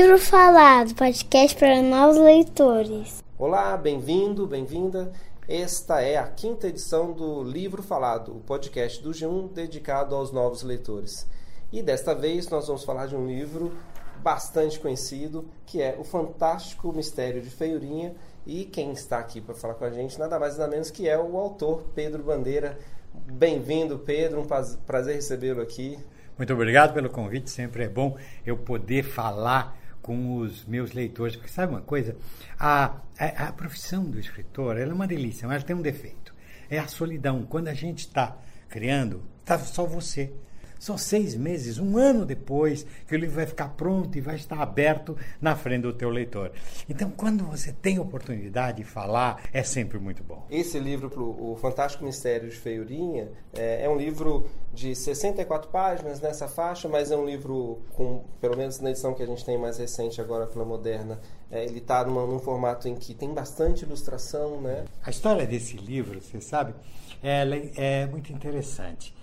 Livro Falado, podcast para novos leitores. Olá, bem-vindo, bem-vinda. Esta é a quinta edição do Livro Falado, o podcast do G1 dedicado aos novos leitores. E desta vez nós vamos falar de um livro bastante conhecido, que é O Fantástico Mistério de Feiurinha. E quem está aqui para falar com a gente, nada mais nada menos que é o autor Pedro Bandeira. Bem-vindo, Pedro, um prazer recebê-lo aqui. Muito obrigado pelo convite, sempre é bom eu poder falar com os meus leitores, porque sabe uma coisa? A, a, a profissão do escritor é uma delícia, mas tem um defeito. É a solidão. Quando a gente está criando, está só você. Só seis meses, um ano depois, que o livro vai ficar pronto e vai estar aberto na frente do teu leitor. Então, quando você tem oportunidade de falar, é sempre muito bom. Esse livro, O Fantástico Mistério de Feiurinha, é, é um livro de 64 páginas nessa faixa, mas é um livro com, pelo menos na edição que a gente tem mais recente agora pela Moderna, é, ele está num formato em que tem bastante ilustração, né? A história desse livro, você sabe, ela é muito interessante.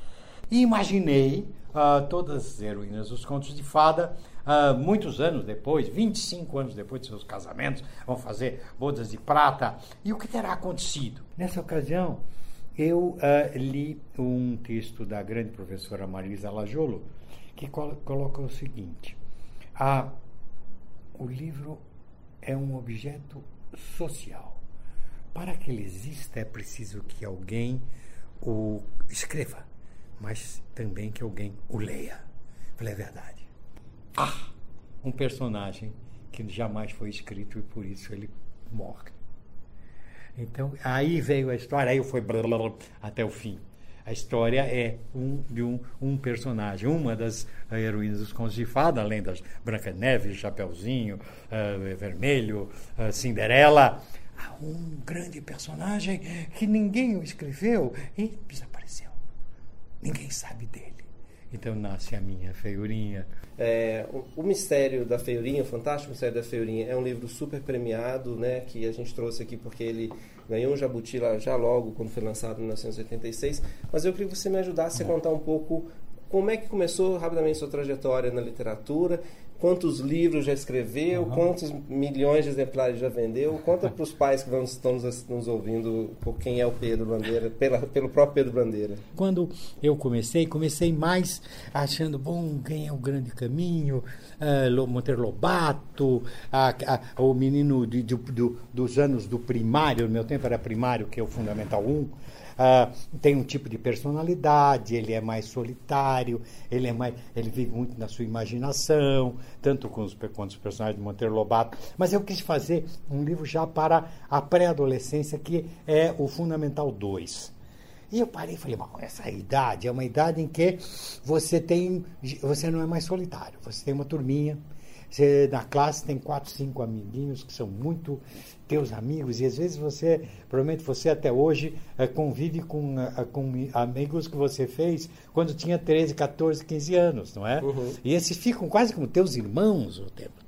E imaginei uh, todas as heroínas dos contos de fada, uh, muitos anos depois, 25 anos depois de seus casamentos, vão fazer bodas de prata. E o que terá acontecido? Nessa ocasião, eu uh, li um texto da grande professora Marisa Lajolo, que col coloca o seguinte: o livro é um objeto social. Para que ele exista, é preciso que alguém o escreva mas também que alguém o leia. Falei, é verdade. Ah, um personagem que jamais foi escrito e por isso ele morre. Então, aí veio a história, aí foi blá, blá, blá, até o fim. A história é um, de um, um personagem, uma das heroínas dos contos de fada, além das Branca Neve, Chapeuzinho, uh, Vermelho, uh, Cinderela. Um grande personagem que ninguém o escreveu e desapareceu. Ninguém sabe dele. Então nasce a minha feiurinha. É, o, o, Mistério da Feiurinha, o Fantástico Mistério da Feiurinha, é um livro super premiado, né, que a gente trouxe aqui porque ele ganhou um jabuti lá já logo, quando foi lançado em 1986. Mas eu queria que você me ajudasse a contar um pouco como é que começou rapidamente sua trajetória na literatura quantos livros já escreveu, uhum. quantos milhões de exemplares já vendeu. Conta para os pais que vão, estão nos, nos, ouvindo por quem é o Pedro Bandeira, pela, pelo próprio Pedro Bandeira. Quando eu comecei, comecei mais achando, bom, quem é o grande caminho, uh, Monteiro Lobato, o menino de, de, do, dos anos do primário, no meu tempo era primário, que é o Fundamental 1, Uh, tem um tipo de personalidade, ele é mais solitário, ele é mais, ele vive muito na sua imaginação, tanto com os, com os personagens de Monteiro Lobato. Mas eu quis fazer um livro já para a pré-adolescência, que é o Fundamental 2. E eu parei e falei, bom, essa idade é uma idade em que você tem, você não é mais solitário, você tem uma turminha, você, na classe tem quatro, cinco amiguinhos que são muito teus amigos, e às vezes você, provavelmente você até hoje é, convive com, é, com amigos que você fez quando tinha 13, 14, 15 anos, não é? Uhum. E esses ficam quase como teus irmãos o tempo.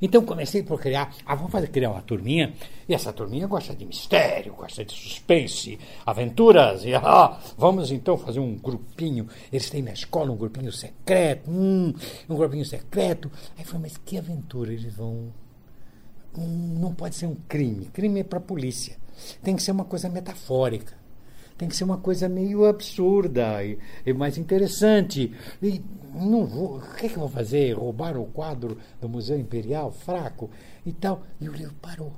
Então comecei por criar, ah, vamos fazer criar uma turminha, e essa turminha gosta de mistério, gosta de suspense, aventuras, e ah, vamos então fazer um grupinho, eles têm na escola um grupinho secreto, hum, um grupinho secreto. Aí falei, mas que aventura eles vão não pode ser um crime. Crime é para a polícia. Tem que ser uma coisa metafórica. Tem que ser uma coisa meio absurda e, e mais interessante. E não vou, o que, é que eu vou fazer? Roubar o quadro do Museu Imperial? Fraco e tal. E o livro parou.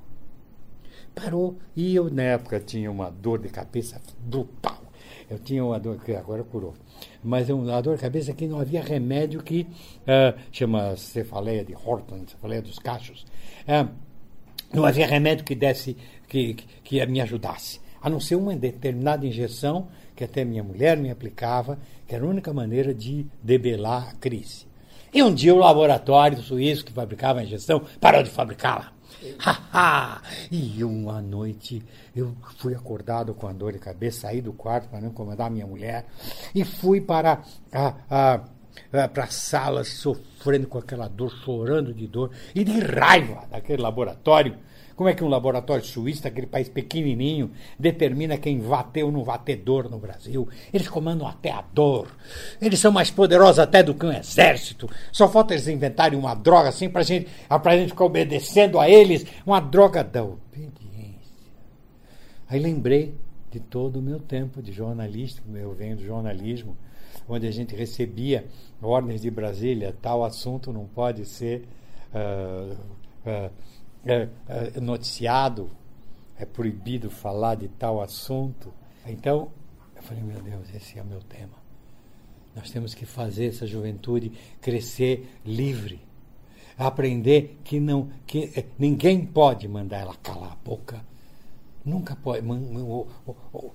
Parou. E eu, na época, tinha uma dor de cabeça brutal. Eu tinha uma dor que agora curou. Mas uma dor de cabeça que não havia remédio que uh, chama cefaleia de Horton, cefaleia dos cachos. Uh, não havia remédio que desse, que, que, me ajudasse. A não ser uma determinada injeção que até minha mulher me aplicava, que era a única maneira de debelar a crise. E um dia o laboratório suíço que fabricava a injeção parou de fabricá-la. e uma noite eu fui acordado com a dor de cabeça, saí do quarto para não incomodar minha mulher e fui para a, a para a sala sofrendo com aquela dor, chorando de dor e de raiva daquele laboratório Como é que um laboratório suíço, aquele país pequenininho, determina quem vai ter ou não vai ter dor no Brasil? Eles comandam até a dor. Eles são mais poderosos até do que um exército. Só falta eles inventarem uma droga assim para gente, a gente ficar obedecendo a eles. Uma droga da obediência. Aí lembrei de todo o meu tempo de jornalista, eu venho do jornalismo, onde a gente recebia ordens de Brasília, tal assunto não pode ser uh, uh, uh, noticiado, é proibido falar de tal assunto. Então, eu falei, meu Deus, esse é o meu tema. Nós temos que fazer essa juventude crescer livre, aprender que não que eh, ninguém pode mandar ela calar a boca Nunca pode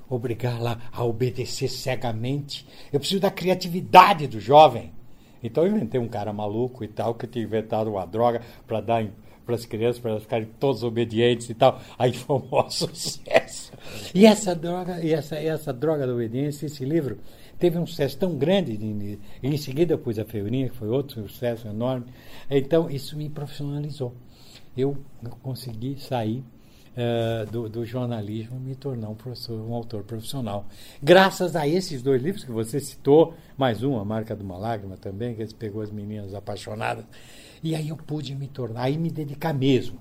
obrigá-la a obedecer cegamente. Eu preciso da criatividade do jovem. Então eu inventei um cara maluco e tal, que tinha inventado uma droga para dar para as crianças, para elas ficarem todas obedientes e tal. Aí foi um maior sucesso. E essa droga, e essa, essa droga da obediência, esse livro, teve um sucesso tão grande. E em seguida eu pus a Feirinha, que foi outro sucesso enorme. Então isso me profissionalizou. Eu consegui sair uh, do, do, jornalismo me tornar um professor, um autor profissional. Graças a esses dois livros que você citou, mais um, A Marca de uma Lágrima também, que pegou as meninas apaixonadas, e aí eu pude me tornar, aí me dedicar mesmo.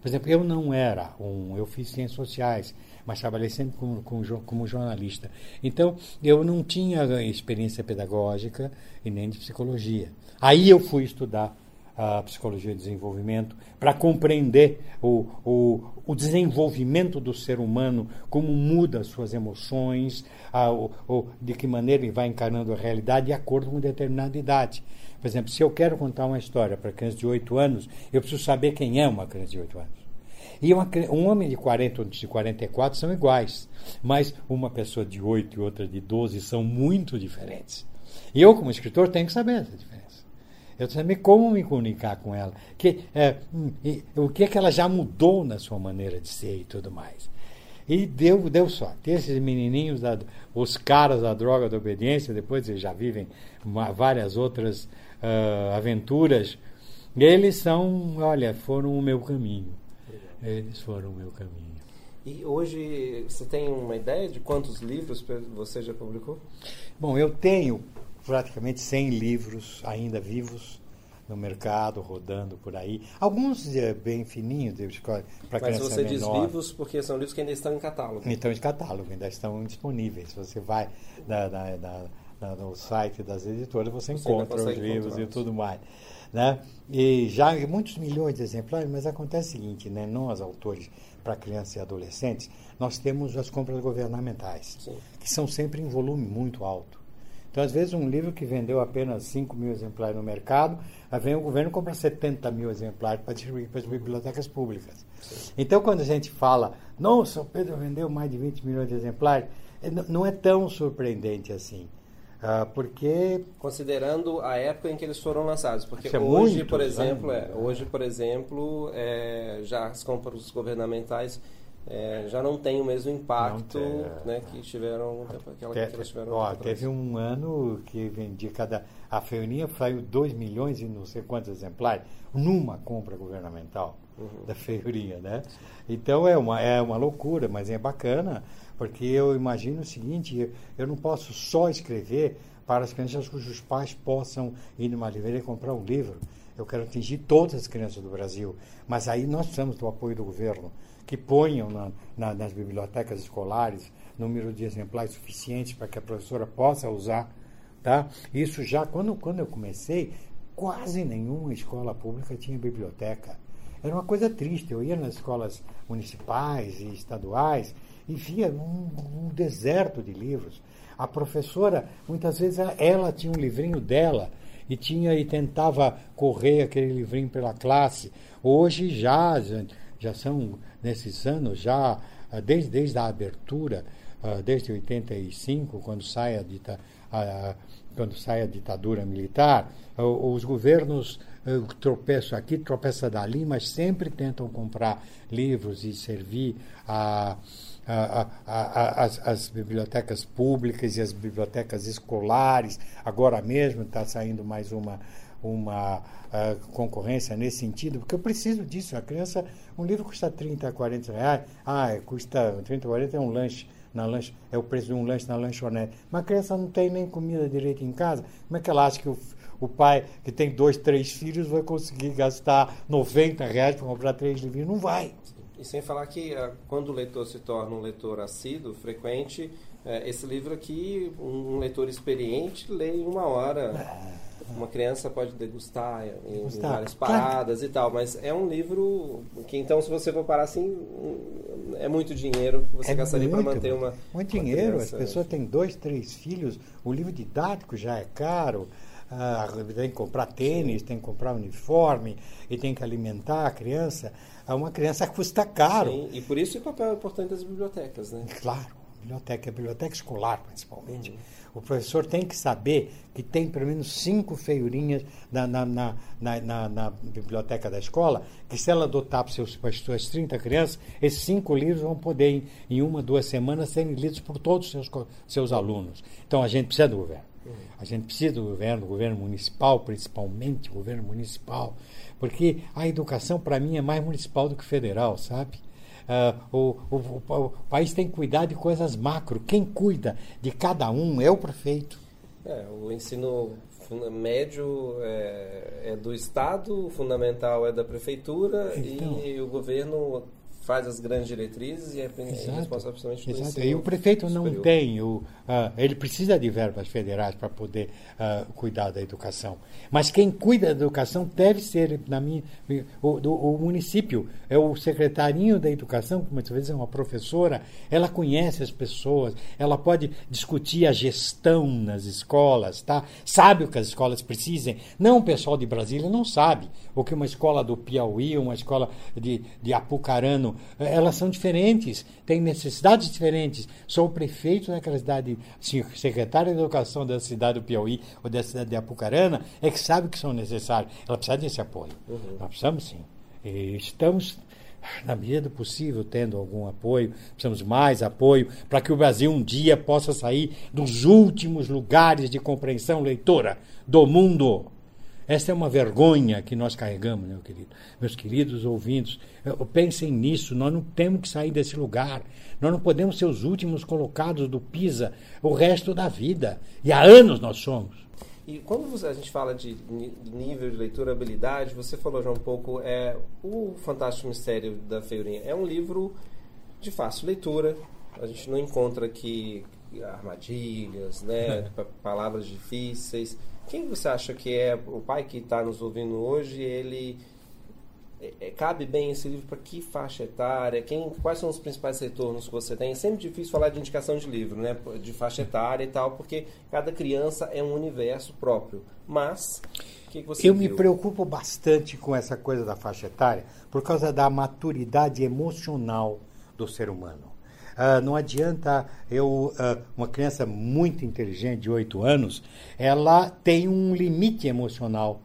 Por exemplo, eu não era um. Eu fiz ciências sociais, mas trabalhei sempre como, jornalista. Então, eu não tinha experiência pedagógica e nem de psicologia. Aí eu fui estudar a psicologia de desenvolvimento, para compreender o, o, o, desenvolvimento do ser humano, como muda as suas emoções, a, o, o, de que maneira ele vai encarando a realidade de acordo com determinada idade. Por exemplo, se eu quero contar uma história para criança de 8 anos, eu preciso saber quem é uma criança de 8 anos. E uma, um homem de 40 ou de 44 são iguais, mas uma pessoa de 8 e outra de 12 são muito diferentes. E eu, como escritor, tenho que saber essa diferença. Eu sabia como me comunicar com ela. Que, é, hum, o que é que ela já mudou na sua maneira de ser e tudo mais. E deu, deu sorte. Esses menininhos, da, os caras da droga da obediência, depois eles já vivem uma, várias outras uh, aventuras. Eles são, olha, foram o meu caminho. Eles foram o meu caminho. E hoje você tem uma ideia de quantos livros você já publicou? Bom, eu tenho praticamente 100 livros ainda vivos no mercado, rodando por aí. Alguns é, bem fininhos, para Mas você diz vivos porque são livros que ainda estão em catálogo. Estão em catálogo, ainda estão disponíveis. Você vai na, na, na, no site das editoras, você, você encontra os livros e tudo mais. Né? E já muitos milhões de exemplares, mas acontece o seguinte, né? nós, autores, para crianças e adolescentes, nós temos as compras governamentais, Sim. que são sempre em volume muito alto. Então, às vezes, um livro que vendeu apenas 5 mil exemplares no mercado, aí vem o governo compra 70 mil exemplares para distribuir para as bibliotecas públicas. Sim. Então, quando a gente fala, nossa, o Pedro vendeu mais de 20 milhões de exemplares, é, não é tão surpreendente assim. Uh, porque considerando a época em que eles foram lançados porque é hoje por exemplo é, hoje por exemplo é, já as compras governamentais é, já não tem o mesmo impacto tem, é. né, que tiveram aquela te, que elas tiveram. Ó, teve um ano que vendi cada. A feirinha saiu 2 milhões e não sei quantos exemplares numa compra governamental uhum. da feirinha, né? Então é uma, é uma loucura, mas é bacana, porque eu imagino o seguinte, eu não posso só escrever para as crianças cujos pais possam ir numa livraria comprar um livro. Eu quero atingir todas as crianças do Brasil, mas aí nós precisamos do apoio do governo que ponham na, na, nas bibliotecas escolares número de exemplares suficientes para que a professora possa usar. Tá? Isso já, quando, quando eu comecei, quase nenhuma escola pública tinha biblioteca. Era uma coisa triste. Eu ia nas escolas municipais e estaduais e via um, um deserto de livros. A professora, muitas vezes, ela tinha um livrinho dela e tinha e tentava correr aquele livrinho pela classe. Hoje já, já são nesses anos, já ah, desde, desde a abertura, ah, desde 85, quando sai a, dita, quando sai a ditadura militar, os governos tropeçam aqui, tropeçam dali, mas sempre tentam comprar livros e servir a, a, a, as, as, bibliotecas públicas e as bibliotecas escolares. Agora mesmo está saindo mais uma uma uh, concorrência nesse sentido, porque eu preciso disso. A criança, um livro custa 30, 40 reais, ah, custa 30, 40 é um lanche. Na lanche, é o preço de um lanche na lanchonete. Mas a criança não tem nem comida direito em casa. Como é que ela acha que o, o pai que tem dois, três filhos vai conseguir gastar 90 reais para comprar três livros? Não vai. E sem falar que ah, quando o leitor se torna um leitor assíduo, frequente, é, esse livro aqui, um leitor experiente lê em uma hora. É. Uma criança pode degustar em, várias paradas claro. e tal, mas é um livro que, então, se você for parar assim, é muito dinheiro que você é gastaria para manter uma. Muito dinheiro, as pessoas têm dois, três filhos, o livro didático já é caro. Ah, tem que comprar tênis, Sim. tem que comprar uniforme e tem que alimentar a criança. Uma criança custa caro. Sim, e por isso o papel importante das bibliotecas, né? Claro biblioteca, a biblioteca escolar principalmente. Uhum. O professor tem que saber que tem pelo menos cinco feiurinhas na, na, na, na, na biblioteca da escola, que se ela adotar para, as suas 30 crianças, esses cinco livros vão poder, em, em uma, duas semanas, serem lidos por todos os seus, seus alunos. Então a gente precisa do governo. A gente precisa do governo, do governo municipal, principalmente governo municipal, porque a educação, para mim, é mais municipal do que federal, sabe? Uh, o, o, o, país tem que cuidar de coisas macro. Quem cuida de cada um é o prefeito. É, o ensino médio é, é, do Estado, o fundamental é da prefeitura então, e o governo faz as grandes diretrizes e é responsável principalmente do Exato. E o prefeito superior. não tem, o, uh, ele precisa de verbas federais para poder uh, cuidar da educação. Mas quem cuida da educação deve ser, na minha, o, do, o município. É o secretarinho da educação, que muitas vezes é uma professora, ela conhece as pessoas, ela pode discutir a gestão nas escolas, tá? sabe o que as escolas precisam. Não o pessoal de Brasília não sabe o que uma escola do Piauí, uma escola de, de Apucarano elas são diferentes, têm necessidades diferentes. Sou o prefeito daquela cidade, secretário de educação da cidade do Piauí ou da cidade de Apucarana, é que sabe que são necessários. Ela precisa desse apoio. Uhum. Nós precisamos sim. E estamos na medida do possível, tendo algum apoio, precisamos mais apoio para que o Brasil um dia possa sair dos últimos lugares de compreensão leitora do mundo. Esta é uma vergonha que nós carregamos, meu querido. Meus queridos ouvintes, pensem nisso, nós não temos que sair desse lugar. Nós não podemos ser os últimos colocados do PISA o resto da vida. E há anos nós somos. E quando a gente fala de nível de leitura, habilidade, você falou já um pouco, é, o Fantástico Mistério da Feirinha é um livro de fácil leitura. A gente não encontra aqui armadilhas, né, palavras difíceis. Quem você acha que é o pai que está nos ouvindo hoje? Ele é, é, cabe bem esse livro para que faixa etária? Quem, quais são os principais retornos que você tem? É sempre difícil falar de indicação de livro, né? De faixa etária e tal, porque cada criança é um universo próprio. Mas que que você eu viu? me preocupo bastante com essa coisa da faixa etária por causa da maturidade emocional do ser humano. Uh, não adianta eu, uh, uma criança muito inteligente, de 8 anos, ela tem um limite emocional.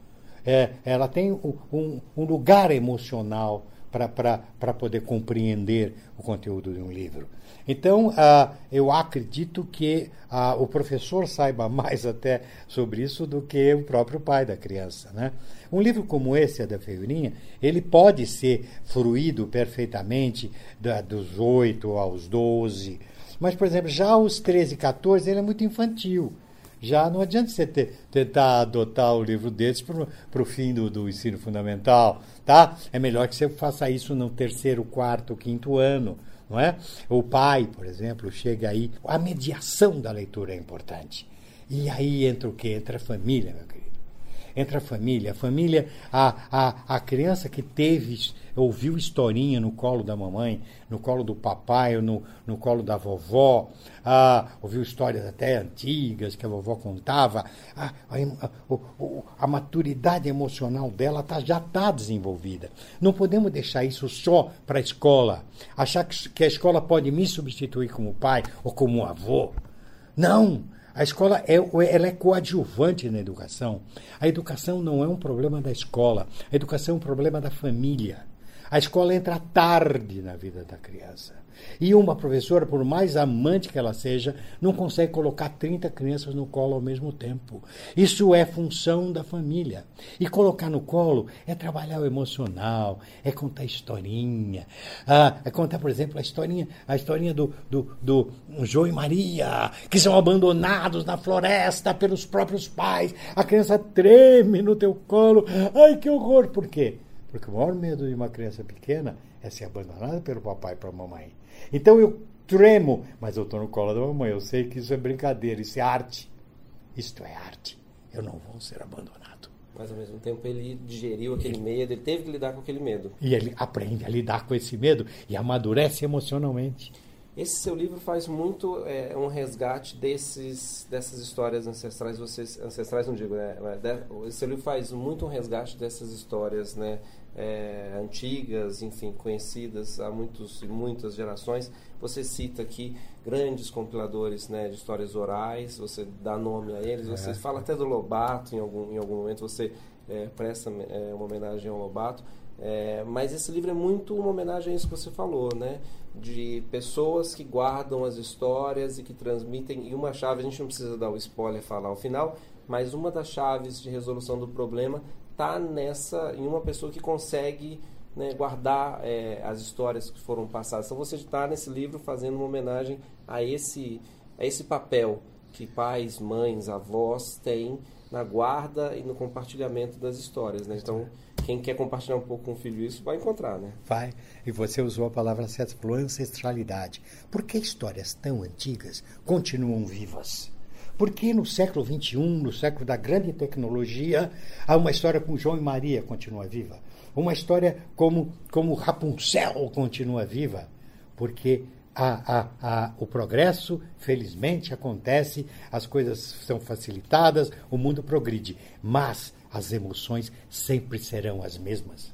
É, ela tem um, um lugar emocional para poder compreender o conteúdo de um livro. Então, uh, eu acredito que uh, o professor saiba mais até sobre isso do que o próprio pai da criança. Né? Um livro como esse, a da Feirinha, ele pode ser fruído perfeitamente da, dos 8 aos 12, mas, por exemplo, já aos 13, 14, ele é muito infantil. Já não adianta você ter, tentar adotar o livro desses para o fim do, do ensino fundamental, tá? É melhor que você faça isso no terceiro, quarto, quinto ano, não é? O pai, por exemplo, chega aí. A mediação da leitura é importante. E aí entra o quê? Entra a família, meu querido. Entra a família. A família, a, a, a criança que teve ouviu historinha no colo da mamãe, no colo do papai, ou no, no colo da vovó, ah, ouviu histórias até antigas que a vovó contava, a, a, a, maturidade emocional dela tá, já está desenvolvida. Não podemos deixar isso só para a escola, achar que, que a escola pode me substituir como pai ou como avô. Não! A escola é, ela é coadjuvante na educação. A educação não é um problema da escola. A educação é um problema da família. A escola entra tarde na vida da criança. E uma professora, por mais amante que ela seja, não consegue colocar 30 crianças no colo ao mesmo tempo. Isso é função da família. E colocar no colo é trabalhar o emocional, é contar historinha. Ah, é contar, por exemplo, a historinha, a historinha do, do, do João e Maria, que são abandonados na floresta pelos próprios pais. A criança treme no teu colo. Ai, que horror! Por quê? Porque o maior medo de uma criança pequena é ser abandonada pelo papai e pela mamãe. Então eu tremo, mas eu estou no colo da mamãe. Eu sei que isso é brincadeira, isso é arte. Isto é arte. Eu não vou ser abandonado. Mas ao mesmo tempo ele digeriu aquele medo, ele teve que lidar com aquele medo. E ele aprende a lidar com esse medo e amadurece emocionalmente. Esse seu livro faz muito é, um resgate desses, dessas histórias ancestrais, vocês ancestrais não digo, né? Esse seu livro faz muito um resgate dessas histórias, né? É, antigas, enfim, conhecidas há muitos, muitas gerações. Você cita aqui grandes compiladores né, de histórias orais, você dá nome a eles, você é. fala até do Lobato em algum, em algum momento, você é, presta é, uma homenagem ao Lobato. É, mas esse livro é muito uma homenagem a isso que você falou, né? De pessoas que guardam as histórias e que transmitem. E uma chave, a gente não precisa dar o spoiler falar ao final, mas uma das chaves de resolução do problema está nessa em uma pessoa que consegue né, guardar é, as histórias que foram passadas. Então você está nesse livro fazendo uma homenagem a esse a esse papel que pais, mães, avós têm na guarda e no compartilhamento das histórias, né? Então quem quer compartilhar um pouco com o filho isso vai encontrar, né? Vai. E você usou a palavra certa, falou ancestralidade. Por que histórias tão antigas continuam vivas? Por que no século XXI, no século da grande tecnologia, há uma história com João e Maria continua viva? Uma história como, como Rapunzel continua viva? Porque a, a, a, o progresso, felizmente, acontece, as coisas são facilitadas, o mundo progride. Mas as emoções sempre serão as mesmas.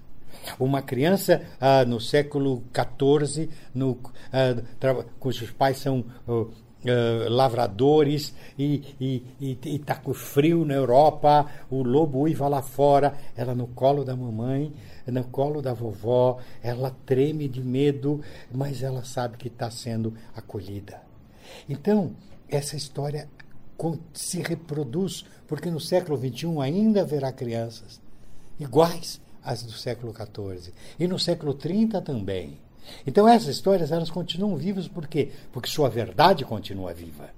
Uma criança ah, no século XIV, no, ah, cujos pais são Lavradores e está com frio na Europa, o lobo uiva lá fora, ela no colo da mamãe, no colo da vovó, ela treme de medo, mas ela sabe que está sendo acolhida. Então, essa história se reproduz, porque no século XXI ainda haverá crianças iguais às do século XIV, e no século XXX também. Então essas histórias elas continuam vivas por quê? Porque sua verdade continua viva.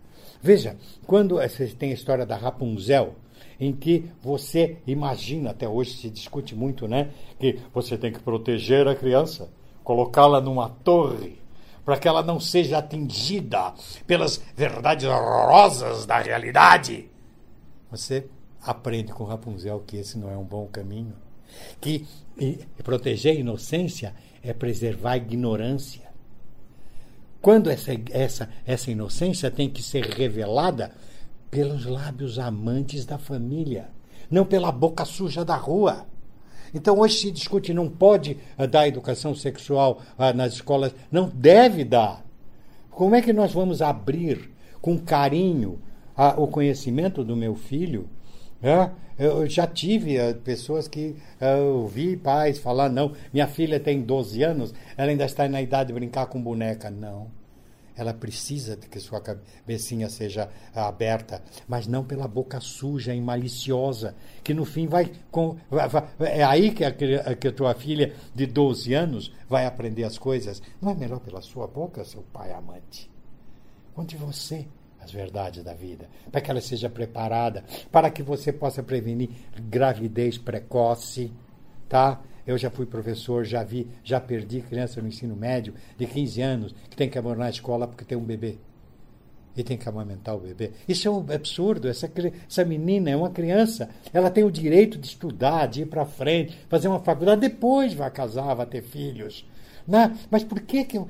Veja, quando você tem a história da Rapunzel, em que você imagina, até hoje se discute muito, né? Que você tem que proteger a criança, colocá-la numa torre, para que ela não seja atingida pelas verdades horrorosas da realidade. Você aprende com Rapunzel que esse não é um bom caminho. Que proteger a inocência é preservar a ignorância. Quando essa, essa, essa inocência tem que ser revelada pelos lábios amantes da família, não pela boca suja da rua. Então hoje se discute, não pode uh, dar educação sexual uh, nas escolas, não deve dar. Como é que nós vamos abrir com carinho uh, o conhecimento do meu filho é, eu já tive uh, pessoas que uh, ouvi pais falar, não, minha filha tem 12 anos, ela ainda está na idade de brincar com boneca. Não. Ela precisa de que sua cabecinha seja aberta, mas não pela boca suja e maliciosa, que no fim vai. Com, vai, vai é aí que a, que a tua filha de 12 anos vai aprender as coisas. Não é melhor pela sua boca, seu pai amante? Onde você as verdades da vida, para que ela seja preparada, para que você possa prevenir gravidez precoce, tá? Eu já fui professor, já vi, já perdi criança no ensino médio de 15 anos que tem que abandonar a escola porque tem um bebê. E tem que amamentar o bebê. Isso é um absurdo. Essa, essa menina é uma criança. Ela tem o direito de estudar, de ir para frente, fazer uma faculdade. Depois vai casar, vai ter filhos. Né? Mas por que, que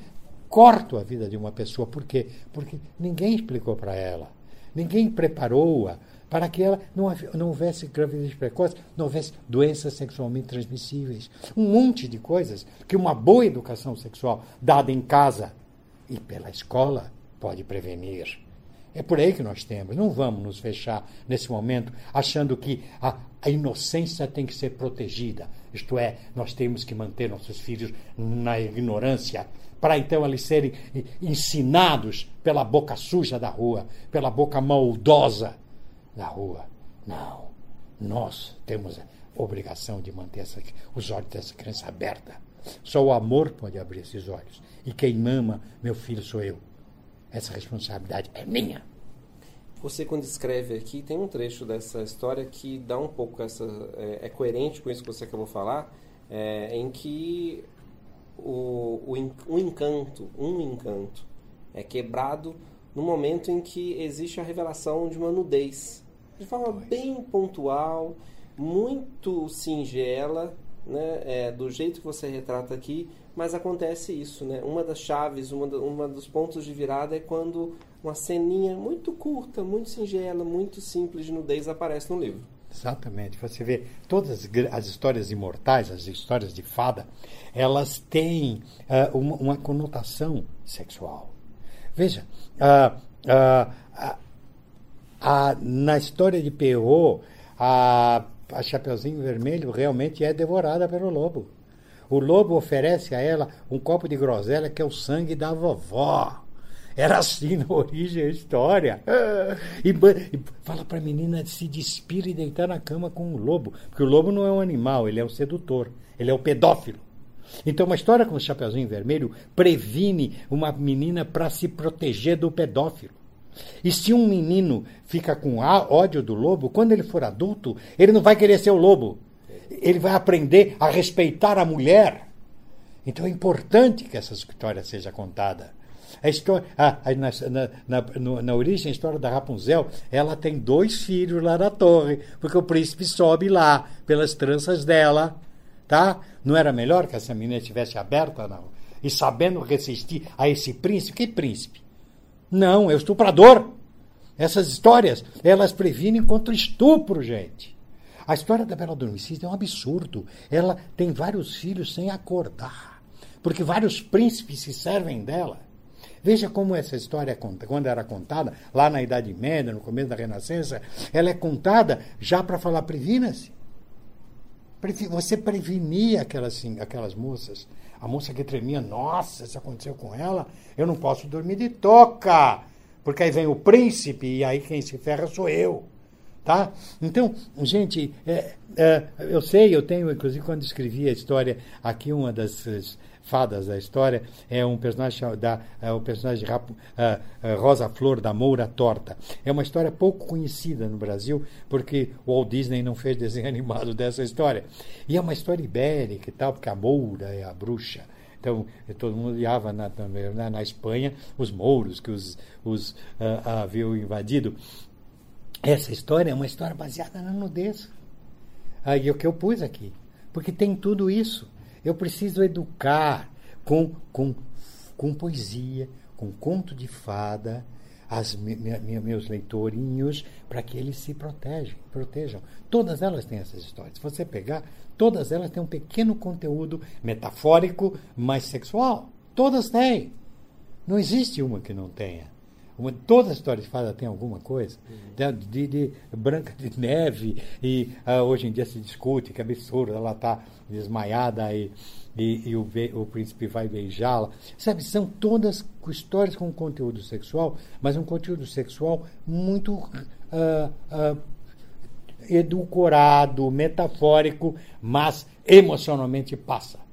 corto a vida de uma pessoa. Por quê? Porque ninguém explicou para ela. Ninguém preparou-a para que ela não, não houvesse gravidez precoce, não houvesse doenças sexualmente transmissíveis. Um monte de coisas que uma boa educação sexual dada em casa e pela escola pode prevenir. É por aí que nós temos. Não vamos nos fechar nesse momento achando que a, a inocência tem que ser protegida. Isto é, nós temos que manter nossos filhos na ignorância para então eles serem ensinados pela boca suja da rua, pela boca maldosa da rua. Não. Nós temos a obrigação de manter essa, os olhos dessa criança aberta. Só o amor pode abrir esses olhos. E quem mama meu filho sou eu. Essa responsabilidade é minha. Você, quando escreve aqui, tem um trecho dessa história que dá um pouco essa. É, é coerente com isso que você acabou de falar, é, em que o, o, o encanto, um encanto, é quebrado no momento em que existe a revelação de uma nudez. De forma bem pontual, muito singela, né, é, do jeito que você retrata aqui, mas acontece isso, né? Uma das chaves, uma, da, uma dos pontos de virada é quando uma ceninha muito curta, muito singela, muito simples de nudez aparece no livro. Exatamente. Você vê todas as histórias imortais, as histórias de fada, elas têm uh, uma, uma, conotação sexual. Veja, uh, uh, na história de Perrault, a a Chapeuzinho Vermelho realmente é devorada pelo lobo. O lobo oferece a ela um copo de groselha que é o sangue da vovó. Era assim na origem a história. E, e fala para a menina se despir e deitar na cama com o lobo. Porque o lobo não é um animal, ele é o sedutor, ele é o pedófilo. Então, uma história com o Chapeuzinho Vermelho previne uma menina para se proteger do pedófilo. E se um menino fica com ódio do lobo, quando ele for adulto, ele não vai querer ser o lobo. Ele vai aprender a respeitar a mulher. Então é importante que essa história seja contada. A história, na, na, na, na, origem, a história da Rapunzel, ela tem dois filhos lá na torre, porque o príncipe sobe lá pelas tranças dela, tá? Não era melhor que essa menina estivesse aberta, não? E sabendo resistir a esse príncipe? Que príncipe? Não, é o estuprador. Essas histórias, elas previnem contra o estupro, gente. A história da Bela Adormecida é um absurdo. Ela tem vários filhos sem acordar, porque vários príncipes se servem dela. Veja como essa história, é quando era contada, lá na Idade Média, no começo da Renascença, ela é contada já para falar: previna-se. Você prevenia aquelas, aquelas moças a moça que tremia, nossa, isso aconteceu com ela, eu não posso dormir de toca, porque aí vem o príncipe e aí quem se ferra sou eu. Tá? Então, gente, é, é, eu sei, eu tenho, inclusive, quando escrevi a história, aqui uma das fadas da história é um personagem da é personagem de uh, Rosa Flor da Moura Torta. É uma história pouco conhecida no Brasil porque o Walt Disney não fez desenho animado dessa história. E é uma história ibérica e tal, porque a Moura é a bruxa. Então, todo mundo olhava na, na, na Espanha os mouros que os, os uh, haviam invadido. Essa história é uma história baseada na nudez. Aí é o que eu pus aqui. Porque tem tudo isso. Eu preciso educar com, com, com poesia, com conto de fada, as me, me, meus leitorinhos, para que eles se protejam, protejam. Todas elas têm essas histórias. Se você pegar, todas elas têm um pequeno conteúdo metafórico, mas sexual. Todas têm. Não existe uma que não tenha. Uma, todas as histórias de fada tem alguma coisa. Uhum. De, de, de, Branca de Neve, e uh, hoje em dia se discute que é absurdo, ela está desmaiada e, e, e o, o, príncipe vai beijá-la. Sabe, são todas histórias com conteúdo sexual, mas um conteúdo sexual muito uh, uh, edulcorado, metafórico, mas emocionalmente passa.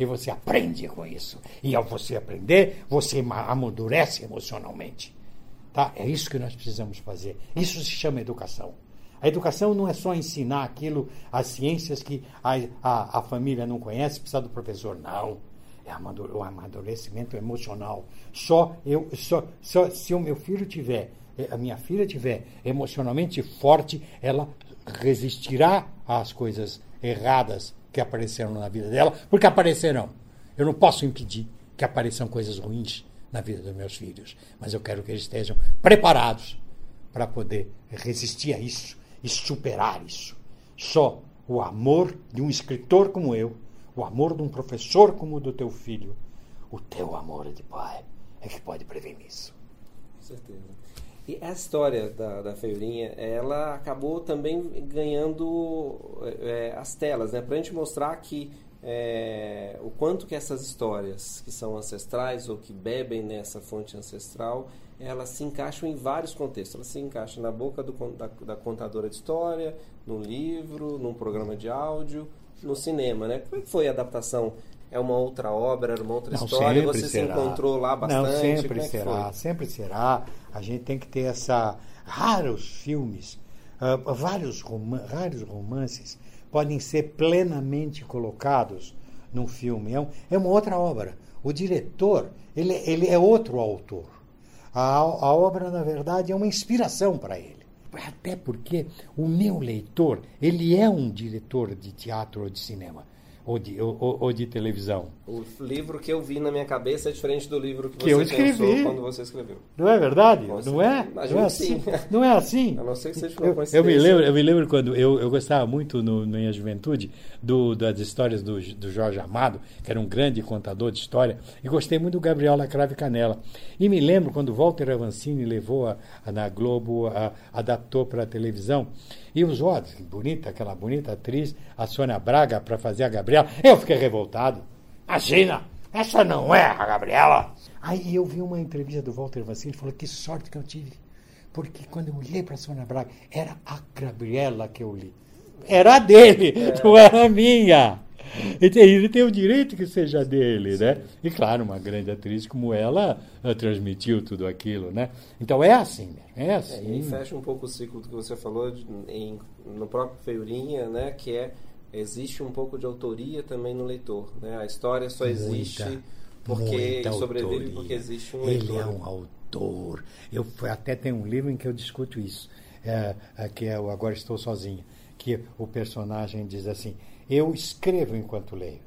E você aprende com isso. E ao você aprender, você amadurece emocionalmente. Tá? É isso que nós precisamos fazer. Isso se chama educação. A educação não é só ensinar aquilo, as ciências que a, a, a família não conhece, precisa do professor. Não. É o amadurecimento emocional. Só eu, só, só se o meu filho tiver, eh, a minha filha tiver emocionalmente forte, ela resistirá às coisas erradas que apareceram na vida dela, porque aparecerão. Eu não posso impedir que apareçam coisas ruins na vida dos meus filhos, mas eu quero que eles estejam preparados para poder resistir a isso e superar isso. Só o amor de um escritor como eu, o amor de um professor como o do teu filho, o teu amor de pai é que pode prevenir isso. Com certeza. E a história da, da Feirinha, ela acabou também ganhando é, as telas, né? Para a gente mostrar que é, o quanto que essas histórias que são ancestrais ou que bebem nessa fonte ancestral, elas se encaixam em vários contextos. Elas se encaixam na boca do, da, da contadora de história, no livro, num programa de áudio, no cinema, né? Como é foi a adaptação é uma outra obra, era uma outra não, história, você será. se encontrou lá bastante? Não, sempre é será, sempre será. A gente tem que ter essa raros filmes, uh, vários, rom vários romances podem ser plenamente colocados num filme. É, um, é uma outra obra. O diretor, ele, ele é outro autor. A, a obra, na verdade, é uma inspiração para ele. Até porque o meu leitor, ele é um diretor de teatro ou de cinema ou de, ou, ou, de televisão. O livro que eu vi na minha cabeça é diferente do livro que, que você eu escrevi. quando você escreveu. Não é verdade? não é? Não é assim? Não é assim? A não ser que seja uma eu, eu me lembro, eu me lembro quando eu, eu gostava muito no, na minha juventude do, das histórias do, do Jorge Amado, que era um grande contador de história, e gostei muito do Gabriel Lacrave Canela. E me lembro quando Walter Avancini levou a, a na Globo, a, adaptou para a televisão, e os outros, bonita, aquela bonita atriz, a Sônia Braga, para fazer a Gabriela. Eu fiquei revoltado. Imagina, essa não é a Gabriela. Aí eu vi uma entrevista do Walter Vassili e falou: que sorte que eu tive. Porque quando eu olhei para a Sônia Braga, era a Gabriela que eu li. Era dele, é. não era minha. Ele tem o direito que seja dele, Sim. né? E claro, uma grande atriz como ela, ela transmitiu tudo aquilo, né? Então é assim, é assim. É, e fecha um pouco o ciclo do que você falou de, em, no próprio Feiurinha, né? Que é existe um pouco de autoria também no leitor, né? A história só existe muita, porque muita sobrevive autoria. porque existe um leitor. Ele é um autor. Eu até tem um livro em que eu discuto isso, é, é, que é o Agora Estou Sozinha, que o personagem diz assim eu escrevo enquanto leio.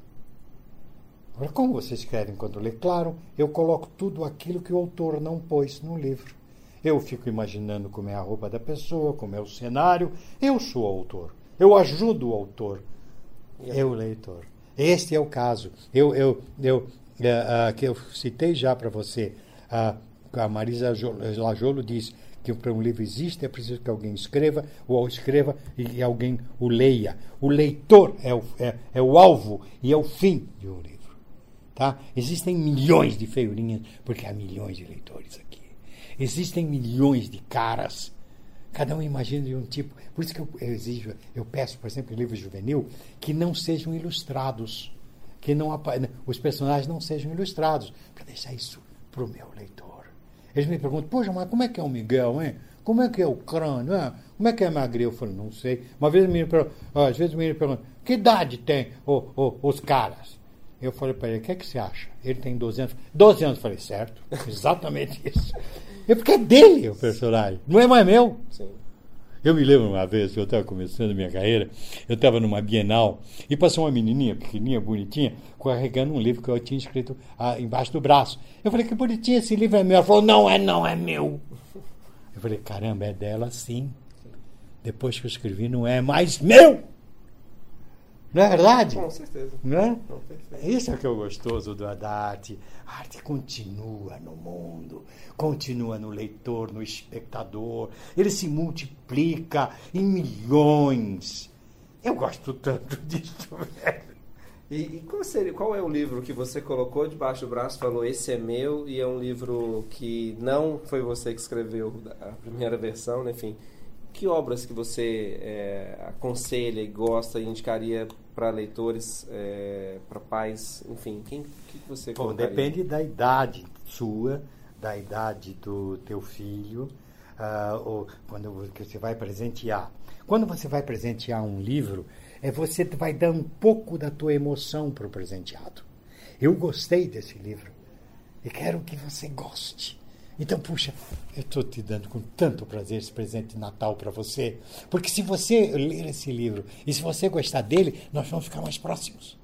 Como você escreve enquanto lê? Claro, eu coloco tudo aquilo que o autor não pôs no livro. Eu fico imaginando como é a roupa da pessoa, como é o cenário. Eu sou o autor. Eu ajudo o autor. Eu, o leitor. Este é o caso. Eu, eu, eu, uh, uh, que eu citei já para você. Uh, a Marisa Lajolo diz: que para um livro existe, é preciso que alguém escreva, ou escreva e alguém o leia. O leitor é o, é, é o alvo e é o fim de um livro. Tá? Existem milhões de feiurinhas, porque há milhões de leitores aqui. Existem milhões de caras. Cada um imagina de um tipo. Por isso que eu, exijo, eu peço, por exemplo, em livro juvenil, que não sejam ilustrados. Que não os personagens não sejam ilustrados. Para deixar isso para o meu leitor. Eles me perguntam, poxa, mas como é que é o Miguel, hein? Como é que é o crânio? Hein? Como é que é magrinho? Eu falei, não sei. Uma vez o menino às vezes o menino pergunta, que idade tem o, o, os caras? Eu falei para ele, o que é que você acha? Ele tem 12 anos. 12 anos, falei, certo, exatamente isso. É porque é dele o personagem, não é mais meu. Sim. Eu me lembro uma vez que eu estava começando a minha carreira, eu estava numa Bienal e passou uma menininha pequenininha, bonitinha, carregando um livro que eu tinha escrito ah, embaixo do braço. Eu falei, que bonitinha, esse livro é meu. Ela falou, não é, não é meu. Eu falei, caramba, é dela sim. Depois que eu escrevi, não é mais meu. Não é verdade? Com certeza. Não é? Isso é que é o gostoso do, da arte. A arte continua no mundo, continua no leitor, no espectador. Ele se multiplica em milhões. Eu gosto tanto disso, velho. E, e qual, seria, qual é o livro que você colocou debaixo do braço falou, esse é meu, e é um livro que não foi você que escreveu a primeira versão, enfim que obras que você é, aconselha e gosta e indicaria para leitores, é, para pais, enfim, quem que você Bom, depende da idade sua, da idade do teu filho, uh, ou quando você vai presentear. Quando você vai presentear um livro, é você vai dar um pouco da tua emoção para o presenteado. Eu gostei desse livro e quero que você goste. Então, puxa, eu estou te dando com tanto prazer esse presente de Natal para você, porque se você ler esse livro e se você gostar dele, nós vamos ficar mais próximos.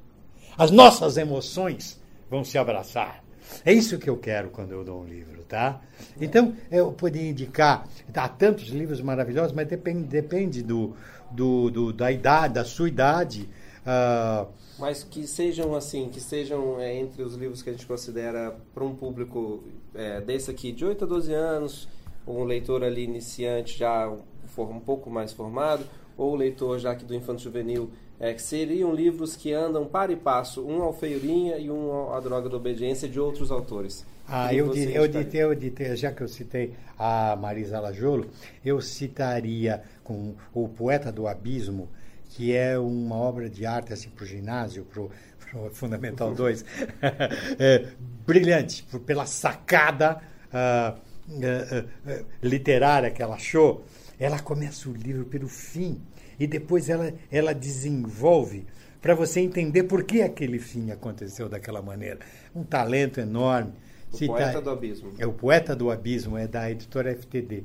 As nossas emoções vão se abraçar. É isso que eu quero quando eu dou um livro, tá? Então, eu poderia indicar, há tantos livros maravilhosos, mas depende, depende do, do, do da idade, da sua idade. Uh, mas que sejam assim, que sejam é, entre os livros que a gente considera para um público é, desse aqui, de 8 a 12 anos, um leitor ali iniciante já um pouco mais formado, ou o leitor já que do infanto juvenil, é, que seriam livros que andam para e passo, um ao Feiurinha e um à Droga da Obediência de outros autores. Ah, eu, de, eu, ditei, eu ditei, já que eu citei a Marisa Lajolo, eu citaria com o Poeta do Abismo, que é uma obra de arte assim, para o ginásio, para o Fundamental 2, é, brilhante, por, pela sacada uh, uh, uh, literária que ela achou. Ela começa o livro pelo fim e depois ela, ela desenvolve para você entender por que aquele fim aconteceu daquela maneira. Um talento enorme. O Cita, Poeta do Abismo. É o Poeta do Abismo, é da editora FTD.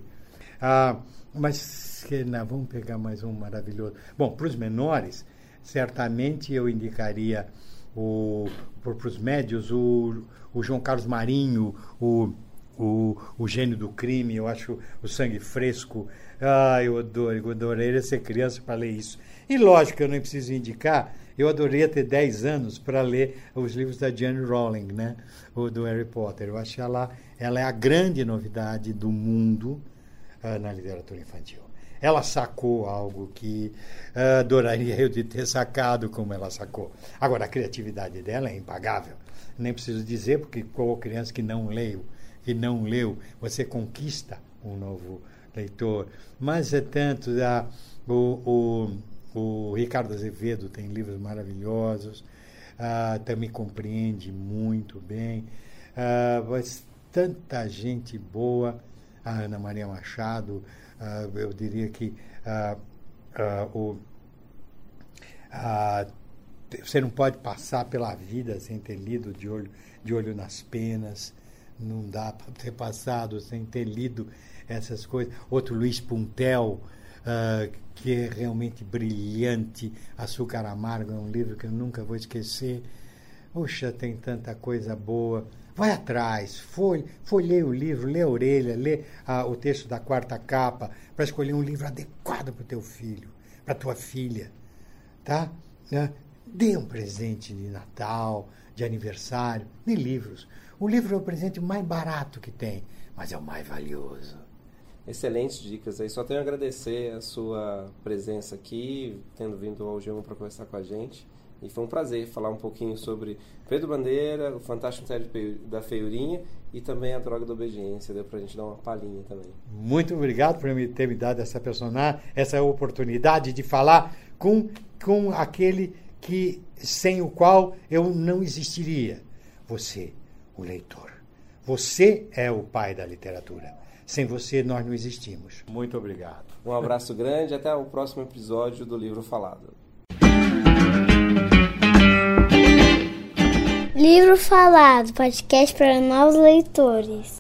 Ah, mas que, não, vamos pegar mais um maravilhoso. Bom, para os menores, certamente eu indicaria o, para os médios o, o João Carlos Marinho, o, o, o Gênio do Crime, eu acho o Sangue Fresco. Ah, eu adoro, eu adoraria ser criança para ler isso. E lógico, eu não preciso indicar, eu adoraria ter 10 anos para ler os livros da Jane Rowling, né? O do Harry Potter. Eu acho que ela, ela é a grande novidade do mundo na literatura infantil. Ela sacou algo que uh, adoraria eu de ter sacado como ela sacou. Agora, a criatividade dela é impagável. Nem preciso dizer, porque qual criança que não leu, que não leu, você conquista um novo leitor. Mas é tanto, uh, o, o, o Ricardo Azevedo tem livros maravilhosos, uh, também compreende muito bem. Uh, mas tanta gente boa, a Ana Maria Machado, uh, eu diria que uh, uh, o, você não pode passar pela vida sem ter lido de olho, de olho nas penas, não dá para ter passado sem ter lido essas coisas. Outro Luiz Puntel, que é realmente brilhante, Açúcar Amargo é um livro que eu nunca vou esquecer. Puxa, tem tanta coisa boa. Vai atrás, folhe, folheie o livro, lê a orelha, lê ah, o texto da quarta capa, para escolher um livro adequado para o teu filho, para tua filha. Tá? Ah, dê um presente de Natal, de aniversário, dê livros. O livro é o presente mais barato que tem, mas é o mais valioso. Excelentes dicas aí. Só tenho a agradecer a sua presença aqui, tendo vindo ao G1 para conversar com a gente. E foi um prazer falar um pouquinho sobre Pedro Bandeira, o Fantástico Mistério da Feiurinha e também a Droga da Obediência. Deu para a gente dar uma palhinha também. Muito obrigado por me ter me dado essa personagem, essa oportunidade de falar com, com aquele que sem o qual eu não existiria. Você, o leitor. Você é o pai da literatura. Sem você, nós não existimos. Muito obrigado. Um abraço grande e até o próximo episódio do Livro Falado. Livro Falado, podcast para novos leitores.